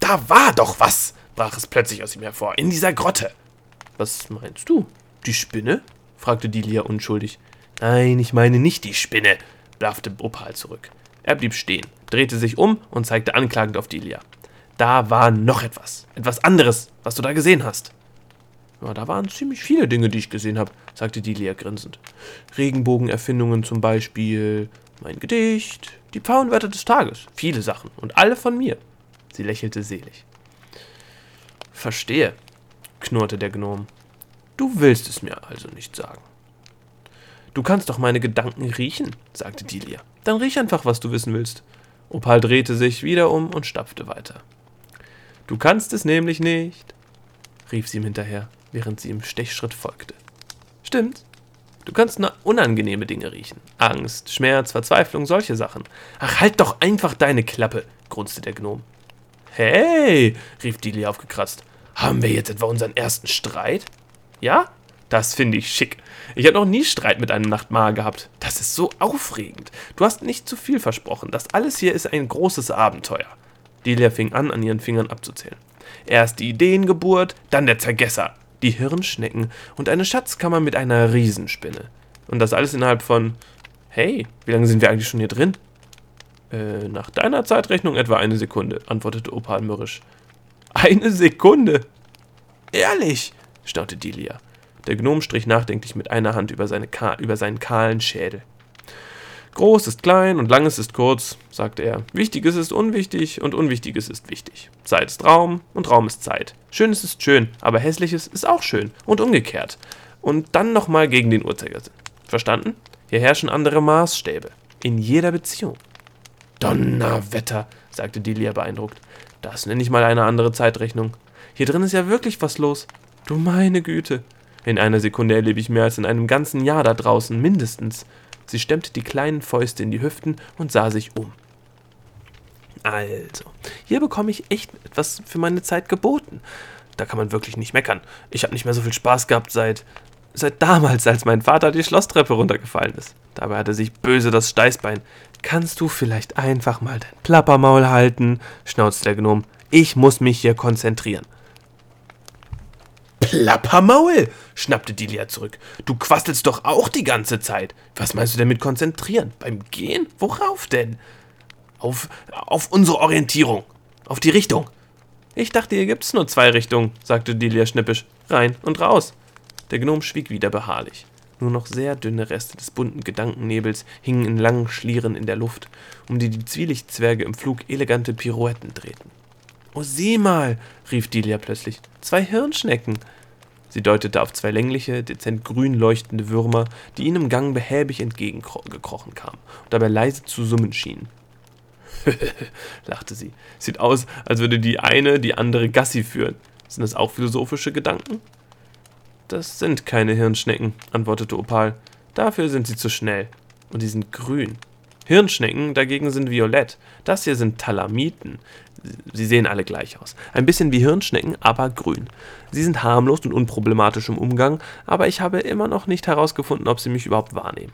Speaker 2: Da war doch was, brach es plötzlich aus ihm hervor, in dieser Grotte.
Speaker 1: Was meinst du? Die Spinne? fragte Dilia unschuldig.
Speaker 2: Nein, ich meine nicht die Spinne, blaffte Opal zurück. Er blieb stehen, drehte sich um und zeigte anklagend auf Dilia. Da war noch etwas. Etwas anderes, was du da gesehen hast.
Speaker 1: Ja, da waren ziemlich viele Dinge, die ich gesehen habe, sagte Dilia grinsend. Regenbogenerfindungen zum Beispiel, mein Gedicht, die Pfauenwörter des Tages, viele Sachen und alle von mir. Sie lächelte selig. Verstehe, knurrte der Gnom. Du willst es mir also nicht sagen. Du kannst doch meine Gedanken riechen, sagte Dilia. Dann riech einfach, was du wissen willst. Opal drehte sich wieder um und stapfte weiter. Du kannst es nämlich nicht, rief sie ihm hinterher, während sie im Stechschritt folgte. Stimmt. Du kannst nur unangenehme Dinge riechen. Angst, Schmerz, Verzweiflung, solche Sachen. Ach, halt doch einfach deine Klappe, grunzte der Gnom. Hey, rief Dili aufgekratzt. Haben wir jetzt etwa unseren ersten Streit? Ja? Das finde ich schick. Ich habe noch nie Streit mit einem Nachtmahr gehabt. Das ist so aufregend. Du hast nicht zu viel versprochen. Das alles hier ist ein großes Abenteuer. Delia fing an, an ihren Fingern abzuzählen. Erst die Ideengeburt, dann der Zergesser, die Hirnschnecken und eine Schatzkammer mit einer Riesenspinne. Und das alles innerhalb von. Hey, wie lange sind wir eigentlich schon hier drin? Äh, nach deiner Zeitrechnung etwa eine Sekunde, antwortete Opal mürrisch. Eine Sekunde? Ehrlich? staunte Delia. Der Gnom strich nachdenklich mit einer Hand über, seine über seinen kahlen Schädel. Groß ist klein und langes ist kurz, sagte er. Wichtiges ist unwichtig und Unwichtiges ist wichtig. Zeit ist Raum und Raum ist Zeit. Schönes ist schön, aber Hässliches ist auch schön und umgekehrt. Und dann nochmal gegen den Uhrzeigersinn. Verstanden? Hier herrschen andere Maßstäbe. In jeder Beziehung. Donnerwetter, sagte Delia beeindruckt. Das nenne ich mal eine andere Zeitrechnung. Hier drin ist ja wirklich was los. Du meine Güte. In einer Sekunde erlebe ich mehr als in einem ganzen Jahr da draußen, mindestens. Sie stemmte die kleinen Fäuste in die Hüften und sah sich um. Also, hier bekomme ich echt etwas für meine Zeit geboten. Da kann man wirklich nicht meckern. Ich habe nicht mehr so viel Spaß gehabt seit seit damals, als mein Vater die Schlosstreppe runtergefallen ist. Dabei hat er sich böse das Steißbein. Kannst du vielleicht einfach mal dein Plappermaul halten? schnauzte der Gnom. Ich muss mich hier konzentrieren.
Speaker 2: Plappermaul, schnappte Dilia zurück. Du quasselst doch auch die ganze Zeit. Was meinst du denn mit konzentrieren? Beim Gehen? Worauf denn? Auf, auf unsere Orientierung. Auf die Richtung.
Speaker 1: Ich dachte, hier gibt's nur zwei Richtungen, sagte Dilia schnippisch. Rein und raus. Der Gnom schwieg wieder beharrlich. Nur noch sehr dünne Reste des bunten Gedankennebels hingen in langen Schlieren in der Luft, um die die Zwielichtzwerge im Flug elegante Pirouetten drehten. Oh, sieh mal, rief Delia plötzlich. Zwei Hirnschnecken. Sie deutete auf zwei längliche, dezent grün leuchtende Würmer, die ihnen im Gang behäbig entgegengekrochen kamen und dabei leise zu summen schienen. [laughs] lachte sie. Sieht aus, als würde die eine die andere Gassi führen. Sind das auch philosophische Gedanken? Das sind keine Hirnschnecken, antwortete Opal. Dafür sind sie zu schnell. Und sie sind grün. Hirnschnecken dagegen sind violett. Das hier sind Talamiten. Sie sehen alle gleich aus. Ein bisschen wie Hirnschnecken, aber grün. Sie sind harmlos und unproblematisch im Umgang, aber ich habe immer noch nicht herausgefunden, ob sie mich überhaupt wahrnehmen.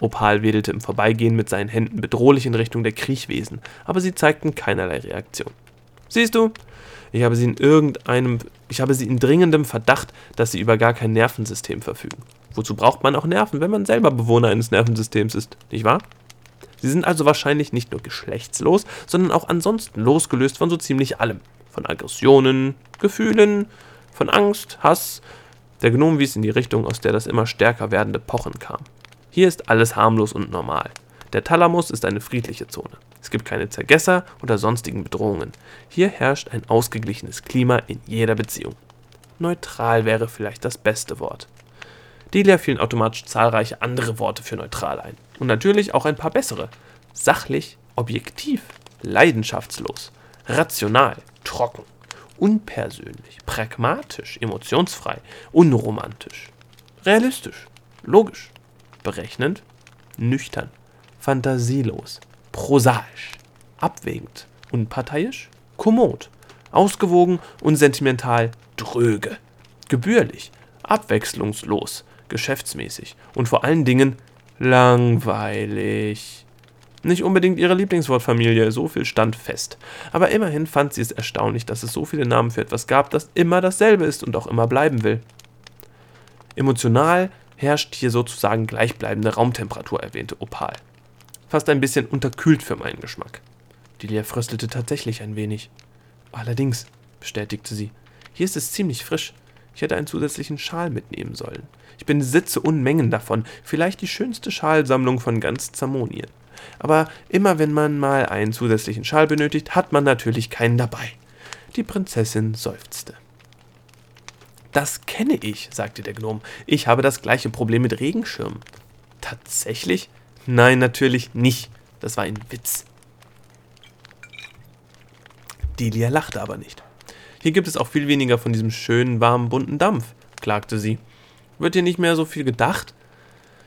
Speaker 1: Opal wedelte im Vorbeigehen mit seinen Händen bedrohlich in Richtung der Kriechwesen, aber sie zeigten keinerlei Reaktion. Siehst du, ich habe sie in irgendeinem, ich habe sie in dringendem Verdacht, dass sie über gar kein Nervensystem verfügen. Wozu braucht man auch Nerven, wenn man selber Bewohner eines Nervensystems ist, nicht wahr? Sie sind also wahrscheinlich nicht nur geschlechtslos, sondern auch ansonsten losgelöst von so ziemlich allem. Von Aggressionen, Gefühlen, von Angst, Hass. Der Gnom wies in die Richtung, aus der das immer stärker werdende Pochen kam. Hier ist alles harmlos und normal. Der Thalamus ist eine friedliche Zone. Es gibt keine Zergesser oder sonstigen Bedrohungen. Hier herrscht ein ausgeglichenes Klima in jeder Beziehung. Neutral wäre vielleicht das beste Wort. Delia fielen automatisch zahlreiche andere Worte für neutral ein. Und natürlich auch ein paar bessere. Sachlich, objektiv, leidenschaftslos, rational, trocken, unpersönlich, pragmatisch, emotionsfrei, unromantisch, realistisch, logisch, berechnend, nüchtern, fantasielos, prosaisch, abwägend, unparteiisch, kommod, Ausgewogen und sentimental dröge. Gebührlich, abwechslungslos, geschäftsmäßig und vor allen Dingen langweilig. Nicht unbedingt ihre Lieblingswortfamilie, so viel stand fest. Aber immerhin fand sie es erstaunlich, dass es so viele Namen für etwas gab, das immer dasselbe ist und auch immer bleiben will. Emotional herrscht hier sozusagen gleichbleibende Raumtemperatur, erwähnte Opal. Fast ein bisschen unterkühlt für meinen Geschmack. Delia fröstelte tatsächlich ein wenig. Allerdings, bestätigte sie, hier ist es ziemlich frisch. Ich hätte einen zusätzlichen Schal mitnehmen sollen. Ich besitze Unmengen davon, vielleicht die schönste Schalsammlung von ganz Zamonien. Aber immer wenn man mal einen zusätzlichen Schal benötigt, hat man natürlich keinen dabei. Die Prinzessin seufzte. Das kenne ich, sagte der Gnom. Ich habe das gleiche Problem mit Regenschirmen. Tatsächlich? Nein, natürlich nicht. Das war ein Witz. Delia lachte aber nicht. Hier gibt es auch viel weniger von diesem schönen, warmen, bunten Dampf, klagte sie. Wird hier nicht mehr so viel gedacht?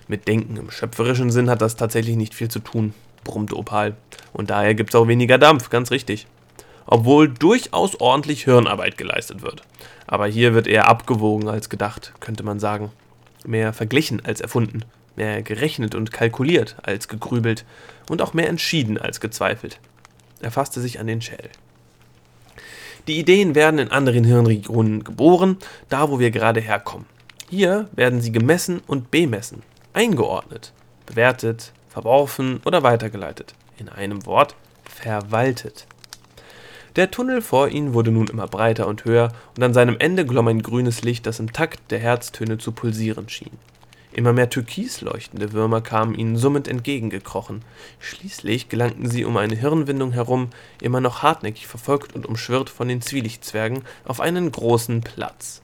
Speaker 1: Mit Denken im schöpferischen Sinn hat das tatsächlich nicht viel zu tun, brummte Opal. Und daher gibt es auch weniger Dampf, ganz richtig. Obwohl durchaus ordentlich Hirnarbeit geleistet wird. Aber hier wird eher abgewogen als gedacht, könnte man sagen. Mehr verglichen als erfunden. Mehr gerechnet und kalkuliert als gegrübelt. Und auch mehr entschieden als gezweifelt. Er fasste sich an den Schädel. Die Ideen werden in anderen Hirnregionen geboren, da wo wir gerade herkommen. Hier werden sie gemessen und bemessen, eingeordnet, bewertet, verworfen oder weitergeleitet. In einem Wort verwaltet. Der Tunnel vor ihnen wurde nun immer breiter und höher, und an seinem Ende glomm ein grünes Licht, das im Takt der Herztöne zu pulsieren schien. Immer mehr türkis leuchtende Würmer kamen ihnen summend entgegengekrochen. Schließlich gelangten sie um eine Hirnwindung herum, immer noch hartnäckig verfolgt und umschwirrt von den Zwielichtzwergen, auf einen großen Platz.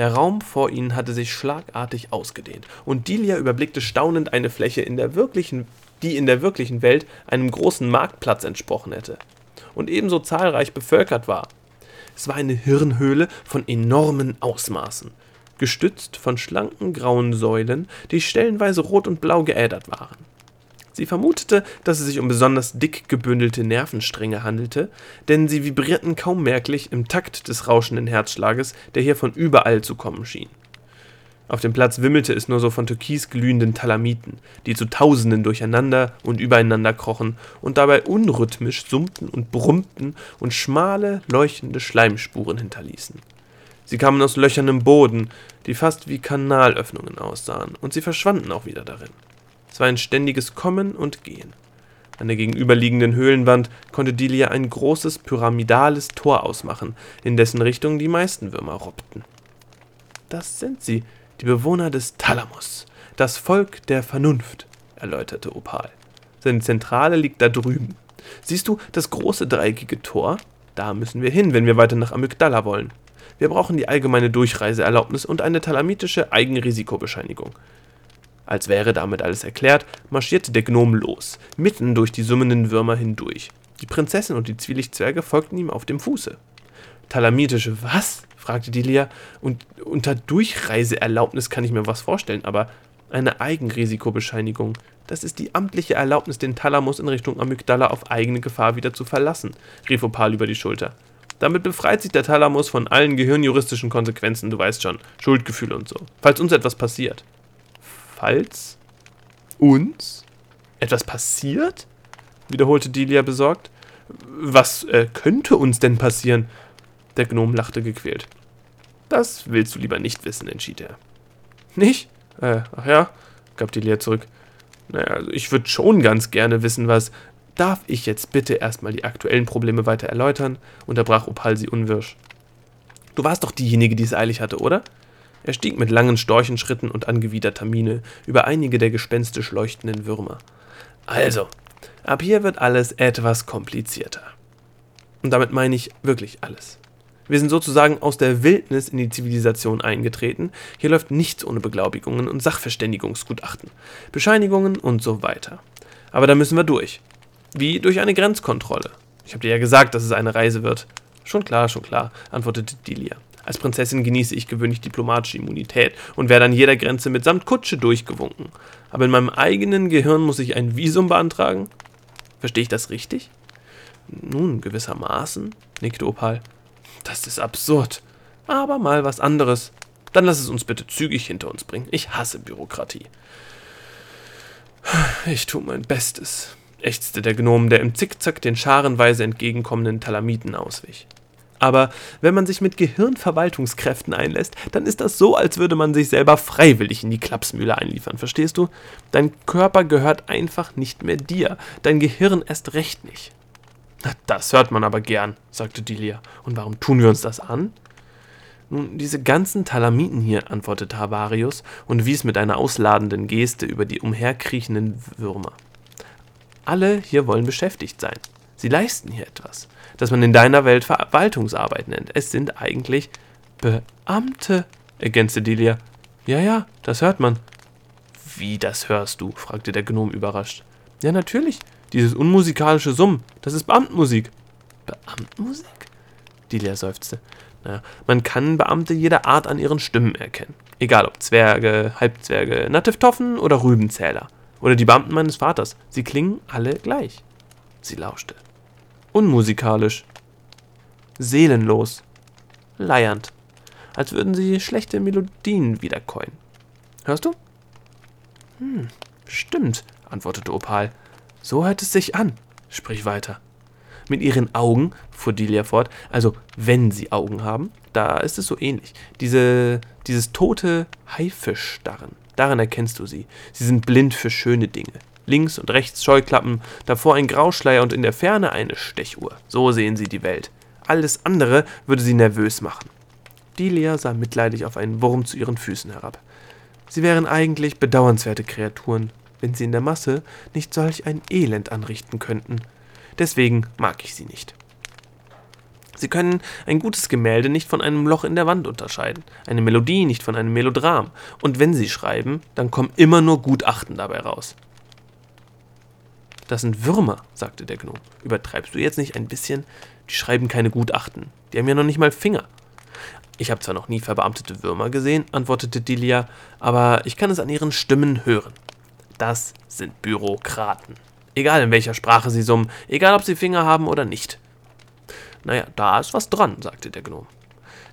Speaker 1: Der Raum vor ihnen hatte sich schlagartig ausgedehnt, und Delia überblickte staunend eine Fläche, in der wirklichen, die in der wirklichen Welt einem großen Marktplatz entsprochen hätte und ebenso zahlreich bevölkert war. Es war eine Hirnhöhle von enormen Ausmaßen, gestützt von schlanken grauen Säulen, die stellenweise rot und blau geädert waren. Sie vermutete, dass es sich um besonders dick gebündelte Nervenstränge handelte, denn sie vibrierten kaum merklich im Takt des rauschenden Herzschlages, der hier von überall zu kommen schien. Auf dem Platz wimmelte es nur so von türkis glühenden Talamiten, die zu Tausenden durcheinander und übereinander krochen und dabei unrhythmisch summten und brummten und schmale, leuchtende Schleimspuren hinterließen. Sie kamen aus Löchern im Boden, die fast wie Kanalöffnungen aussahen, und sie verschwanden auch wieder darin. Es war ein ständiges Kommen und Gehen. An der gegenüberliegenden Höhlenwand konnte Delia ein großes pyramidales Tor ausmachen, in dessen Richtung die meisten Würmer robbten. Das sind sie, die Bewohner des Thalamus, das Volk der Vernunft, erläuterte Opal. Seine Zentrale liegt da drüben. Siehst du das große dreieckige Tor? Da müssen wir hin, wenn wir weiter nach Amygdala wollen. Wir brauchen die allgemeine Durchreiseerlaubnis und eine talamitische Eigenrisikobescheinigung. Als wäre damit alles erklärt, marschierte der Gnom los, mitten durch die summenden Würmer hindurch. Die Prinzessin und die Zwielichtzwerge folgten ihm auf dem Fuße. Talamitische was? fragte Delia. Und unter Durchreiseerlaubnis kann ich mir was vorstellen, aber eine Eigenrisikobescheinigung. Das ist die amtliche Erlaubnis, den Thalamus in Richtung Amygdala auf eigene Gefahr wieder zu verlassen, rief Opal über die Schulter. Damit befreit sich der Thalamus von allen gehirnjuristischen Konsequenzen, du weißt schon, Schuldgefühle und so. Falls uns etwas passiert. Falls uns etwas passiert? wiederholte Delia besorgt. Was äh, könnte uns denn passieren? Der Gnom lachte gequält. Das willst du lieber nicht wissen, entschied er. Nicht? Äh, ach ja, gab die Lea zurück. Naja, also ich würde schon ganz gerne wissen, was. Darf ich jetzt bitte erstmal die aktuellen Probleme weiter erläutern? unterbrach Opal sie unwirsch. Du warst doch diejenige, die es eilig hatte, oder? Er stieg mit langen Storchenschritten und angewiderter Miene über einige der gespenstisch leuchtenden Würmer. Also, ab hier wird alles etwas komplizierter. Und damit meine ich wirklich alles. Wir sind sozusagen aus der Wildnis in die Zivilisation eingetreten. Hier läuft nichts ohne Beglaubigungen und Sachverständigungsgutachten, Bescheinigungen und so weiter. Aber da müssen wir durch. Wie durch eine Grenzkontrolle. Ich habe dir ja gesagt, dass es eine Reise wird. Schon klar, schon klar, antwortete Delia. Als Prinzessin genieße ich gewöhnlich diplomatische Immunität und werde an jeder Grenze mitsamt Kutsche durchgewunken. Aber in meinem eigenen Gehirn muss ich ein Visum beantragen? Verstehe ich das richtig? Nun, gewissermaßen, nickte Opal. Das ist absurd. Aber mal was anderes. Dann lass es uns bitte zügig hinter uns bringen. Ich hasse Bürokratie. Ich tue mein Bestes, ächzte der Gnom, der im Zickzack den scharenweise entgegenkommenden Talamiten auswich. Aber wenn man sich mit Gehirnverwaltungskräften einlässt, dann ist das so, als würde man sich selber freiwillig in die Klapsmühle einliefern, verstehst du? Dein Körper gehört einfach nicht mehr dir, dein Gehirn erst recht nicht.
Speaker 2: Das hört man aber gern, sagte Delia. Und warum tun wir uns das an?
Speaker 1: Nun, diese ganzen Talamiten hier, antwortete Havarius und wies mit einer ausladenden Geste über die umherkriechenden Würmer. Alle hier wollen beschäftigt sein. Sie leisten hier etwas, das man in deiner Welt Verwaltungsarbeit nennt. Es sind eigentlich Beamte, ergänzte Delia. Ja, ja, das hört man.
Speaker 2: Wie, das hörst du? fragte der Gnom überrascht.
Speaker 1: Ja, natürlich. Dieses unmusikalische Summen, das ist Beamtenmusik.
Speaker 2: Beamtenmusik?
Speaker 1: Delia seufzte. Naja, man kann Beamte jeder Art an ihren Stimmen erkennen. Egal ob Zwerge, Halbzwerge, Nativtoffen oder Rübenzähler. Oder die Beamten meines Vaters. Sie klingen alle gleich. Sie lauschte. Unmusikalisch. Seelenlos. Leiernd. Als würden sie schlechte Melodien wiederkäuen. Hörst du?
Speaker 2: Hm, stimmt, antwortete Opal.
Speaker 1: So hört es sich an. Sprich weiter. Mit ihren Augen, fuhr Delia fort, also wenn sie Augen haben, da ist es so ähnlich. Diese, dieses tote Haifischtdarren, daran erkennst du sie. Sie sind blind für schöne Dinge. Links und rechts Scheuklappen, davor ein Grauschleier und in der Ferne eine Stechuhr. So sehen sie die Welt. Alles andere würde sie nervös machen. Delia sah mitleidig auf einen Wurm zu ihren Füßen herab. Sie wären eigentlich bedauernswerte Kreaturen, wenn sie in der Masse nicht solch ein Elend anrichten könnten. Deswegen mag ich sie nicht. Sie können ein gutes Gemälde nicht von einem Loch in der Wand unterscheiden, eine Melodie nicht von einem Melodram, und wenn sie schreiben, dann kommen immer nur Gutachten dabei raus. Das sind Würmer, sagte der Gnome. Übertreibst du jetzt nicht ein bisschen? Die schreiben keine Gutachten. Die haben ja noch nicht mal Finger. Ich habe zwar noch nie verbeamtete Würmer gesehen, antwortete Delia, aber ich kann es an ihren Stimmen hören. Das sind Bürokraten. Egal in welcher Sprache sie summen, egal ob sie Finger haben oder nicht. Naja, da ist was dran, sagte der Gnome.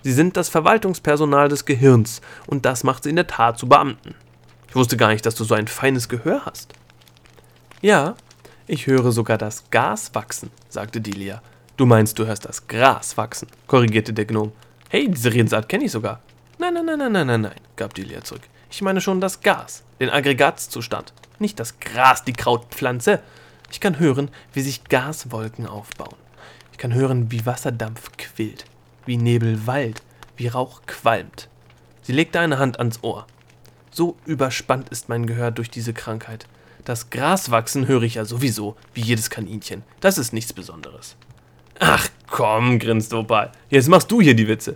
Speaker 1: Sie sind das Verwaltungspersonal des Gehirns, und das macht sie in der Tat zu Beamten. Ich wusste gar nicht, dass du so ein feines Gehör hast. Ja, ich höre sogar das Gas wachsen, sagte Delia. Du meinst, du hörst das Gras wachsen, korrigierte der Gnome. Hey, diese Redensart kenne ich sogar. Nein, nein, nein, nein, nein, nein, nein, gab Delia zurück. Ich meine schon das Gas, den Aggregatzustand. Nicht das Gras, die Krautpflanze. Ich kann hören, wie sich Gaswolken aufbauen. Ich kann hören, wie Wasserdampf quillt, wie Nebel wallt, wie Rauch qualmt. Sie legte eine Hand ans Ohr. So überspannt ist mein Gehör durch diese Krankheit. Das Gras wachsen höre ich ja sowieso, wie jedes Kaninchen. Das ist nichts Besonderes.
Speaker 2: Ach komm, grinste Opal. Jetzt machst du hier die Witze.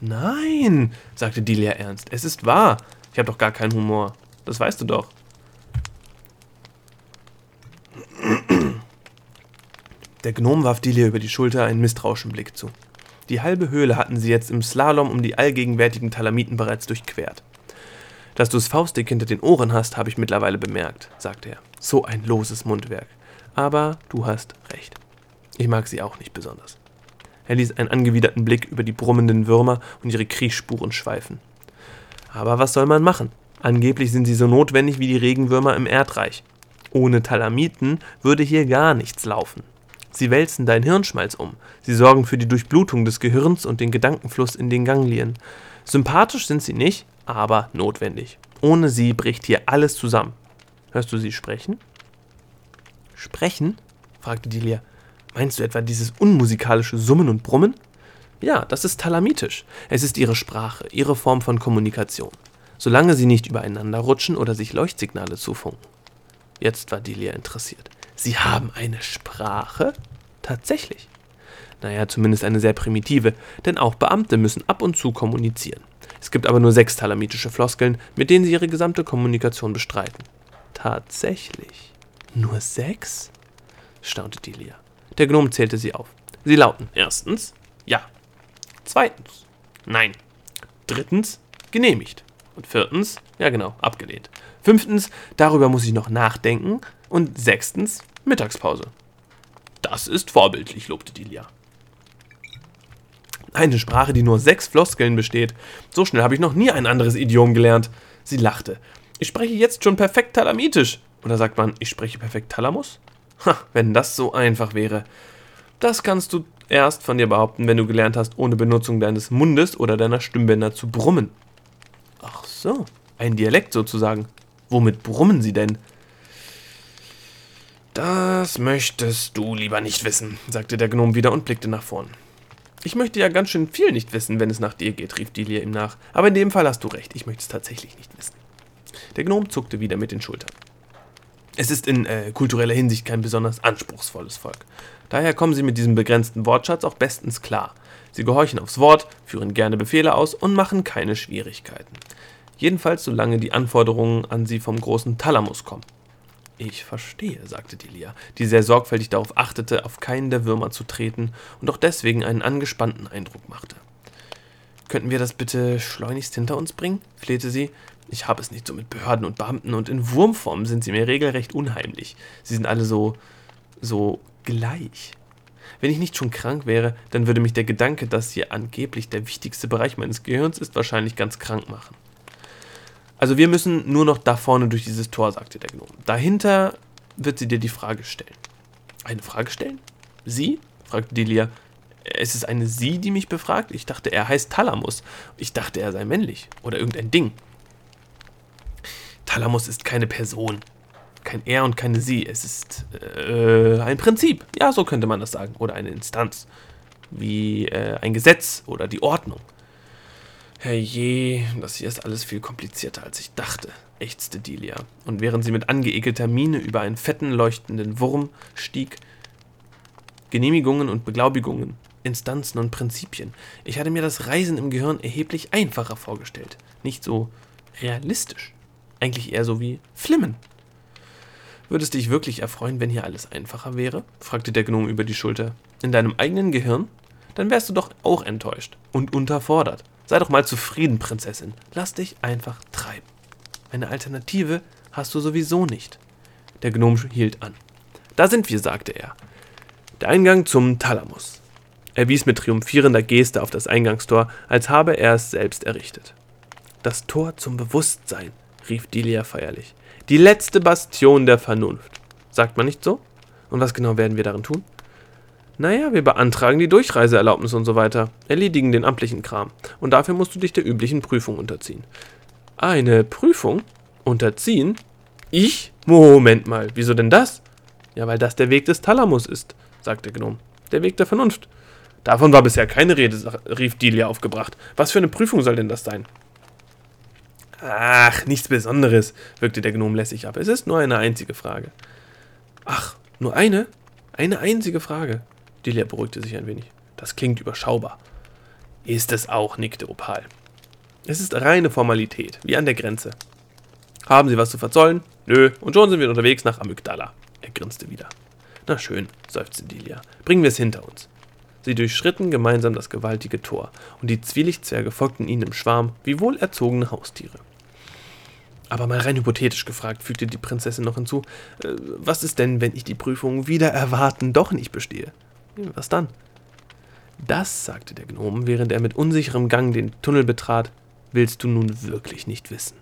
Speaker 1: Nein, sagte Delia ernst. Es ist wahr. Ich habe doch gar keinen Humor. Das weißt du doch. Der Gnom warf Delia über die Schulter einen misstrauischen Blick zu. Die halbe Höhle hatten sie jetzt im Slalom um die allgegenwärtigen Talamiten bereits durchquert. Dass du es faustdick hinter den Ohren hast, habe ich mittlerweile bemerkt, sagte er. So ein loses Mundwerk. Aber du hast recht. Ich mag sie auch nicht besonders. Er ließ einen angewiderten Blick über die brummenden Würmer und ihre Kriechsspuren schweifen. Aber was soll man machen? Angeblich sind sie so notwendig wie die Regenwürmer im Erdreich. Ohne Talamiten würde hier gar nichts laufen. Sie wälzen dein Hirnschmalz um. Sie sorgen für die Durchblutung des Gehirns und den Gedankenfluss in den Ganglien. Sympathisch sind sie nicht, aber notwendig. Ohne sie bricht hier alles zusammen. Hörst du sie sprechen? Sprechen? fragte Delia. Meinst du etwa dieses unmusikalische Summen und Brummen? Ja, das ist talamitisch. Es ist ihre Sprache, ihre Form von Kommunikation. Solange sie nicht übereinander rutschen oder sich Leuchtsignale zufunken. Jetzt war Delia interessiert. Sie haben eine Sprache? Tatsächlich. Naja, zumindest eine sehr primitive, denn auch Beamte müssen ab und zu kommunizieren. Es gibt aber nur sechs talamitische Floskeln, mit denen sie ihre gesamte Kommunikation bestreiten. Tatsächlich. Nur sechs? staunte Delia. Der Gnom zählte sie auf. Sie lauten erstens ja, zweitens nein, drittens genehmigt und viertens, ja genau, abgelehnt. Fünftens, darüber muss ich noch nachdenken und sechstens Mittagspause.
Speaker 2: Das ist vorbildlich, lobte Delia.
Speaker 1: Eine Sprache, die nur sechs Floskeln besteht. So schnell habe ich noch nie ein anderes Idiom gelernt. Sie lachte. Ich spreche jetzt schon perfekt Talamitisch. Oder sagt man, ich spreche perfekt Talamus? Ha, wenn das so einfach wäre. Das kannst du erst von dir behaupten, wenn du gelernt hast, ohne Benutzung deines Mundes oder deiner Stimmbänder zu brummen. Ach so, ein Dialekt sozusagen. Womit brummen sie denn?
Speaker 2: Das möchtest du lieber nicht wissen, sagte der Gnom wieder und blickte nach vorn.
Speaker 1: Ich möchte ja ganz schön viel nicht wissen, wenn es nach dir geht, rief Delia ihm nach. Aber in dem Fall hast du recht, ich möchte es tatsächlich nicht wissen. Der Gnom zuckte wieder mit den Schultern. Es ist in äh, kultureller Hinsicht kein besonders anspruchsvolles Volk. Daher kommen sie mit diesem begrenzten Wortschatz auch bestens klar. Sie gehorchen aufs Wort, führen gerne Befehle aus und machen keine Schwierigkeiten. Jedenfalls solange die Anforderungen an sie vom großen Thalamus kommen. Ich verstehe, sagte Delia, die sehr sorgfältig darauf achtete, auf keinen der Würmer zu treten und auch deswegen einen angespannten Eindruck machte. Könnten wir das bitte schleunigst hinter uns bringen? flehte sie. Ich habe es nicht so mit Behörden und Beamten und in Wurmform sind sie mir regelrecht unheimlich. Sie sind alle so. so gleich. Wenn ich nicht schon krank wäre, dann würde mich der Gedanke, dass hier angeblich der wichtigste Bereich meines Gehirns ist, wahrscheinlich ganz krank machen. Also wir müssen nur noch da vorne durch dieses Tor, sagte der Gnome. Dahinter wird sie dir die Frage stellen. Eine Frage stellen? Sie? fragte Delia. Es ist eine Sie, die mich befragt? Ich dachte, er heißt Thalamus. Ich dachte, er sei männlich. Oder irgendein Ding. Thalamus ist keine Person. Kein Er und keine Sie. Es ist äh, ein Prinzip. Ja, so könnte man das sagen. Oder eine Instanz. Wie äh, ein Gesetz oder die Ordnung. Herrje, das hier ist alles viel komplizierter, als ich dachte, ächzte Delia. Und während sie mit angeekelter Miene über einen fetten, leuchtenden Wurm stieg, Genehmigungen und Beglaubigungen, Instanzen und Prinzipien. Ich hatte mir das Reisen im Gehirn erheblich einfacher vorgestellt. Nicht so realistisch. Eigentlich eher so wie Flimmen. Würdest dich wirklich erfreuen, wenn hier alles einfacher wäre? fragte der Gnome über die Schulter. In deinem eigenen Gehirn? Dann wärst du doch auch enttäuscht und unterfordert. Sei doch mal zufrieden, Prinzessin. Lass dich einfach treiben. Eine Alternative hast du sowieso nicht. Der Gnome hielt an. Da sind wir, sagte er. Der Eingang zum Thalamus. Er wies mit triumphierender Geste auf das Eingangstor, als habe er es selbst errichtet. Das Tor zum Bewusstsein, rief Delia feierlich. Die letzte Bastion der Vernunft. Sagt man nicht so? Und was genau werden wir darin tun? Naja, wir beantragen die Durchreiseerlaubnis und so weiter, erledigen den amtlichen Kram. Und dafür musst du dich der üblichen Prüfung unterziehen. Eine Prüfung? Unterziehen? Ich? Moment mal, wieso denn das? Ja, weil das der Weg des Thalamus ist, sagte Gnom. Der Weg der Vernunft. Davon war bisher keine Rede, rief Delia aufgebracht. Was für eine Prüfung soll denn das sein? Ach, nichts Besonderes, wirkte der Gnom lässig ab. Es ist nur eine einzige Frage. Ach, nur eine? Eine einzige Frage. Delia beruhigte sich ein wenig. Das klingt überschaubar. Ist es auch, nickte Opal. Es ist reine Formalität, wie an der Grenze. Haben Sie was zu verzollen? Nö, und schon sind wir unterwegs nach Amygdala. Er grinste wieder. Na schön, seufzte Delia. Bringen wir es hinter uns. Sie durchschritten gemeinsam das gewaltige Tor, und die Zwielichtzwerge folgten ihnen im Schwarm wie wohlerzogene Haustiere. Aber mal rein hypothetisch gefragt, fügte die Prinzessin noch hinzu, äh, was ist denn, wenn ich die Prüfung wieder erwarten doch nicht bestehe? Was dann? Das, sagte der Gnom, während er mit unsicherem Gang den Tunnel betrat, willst du nun wirklich nicht wissen.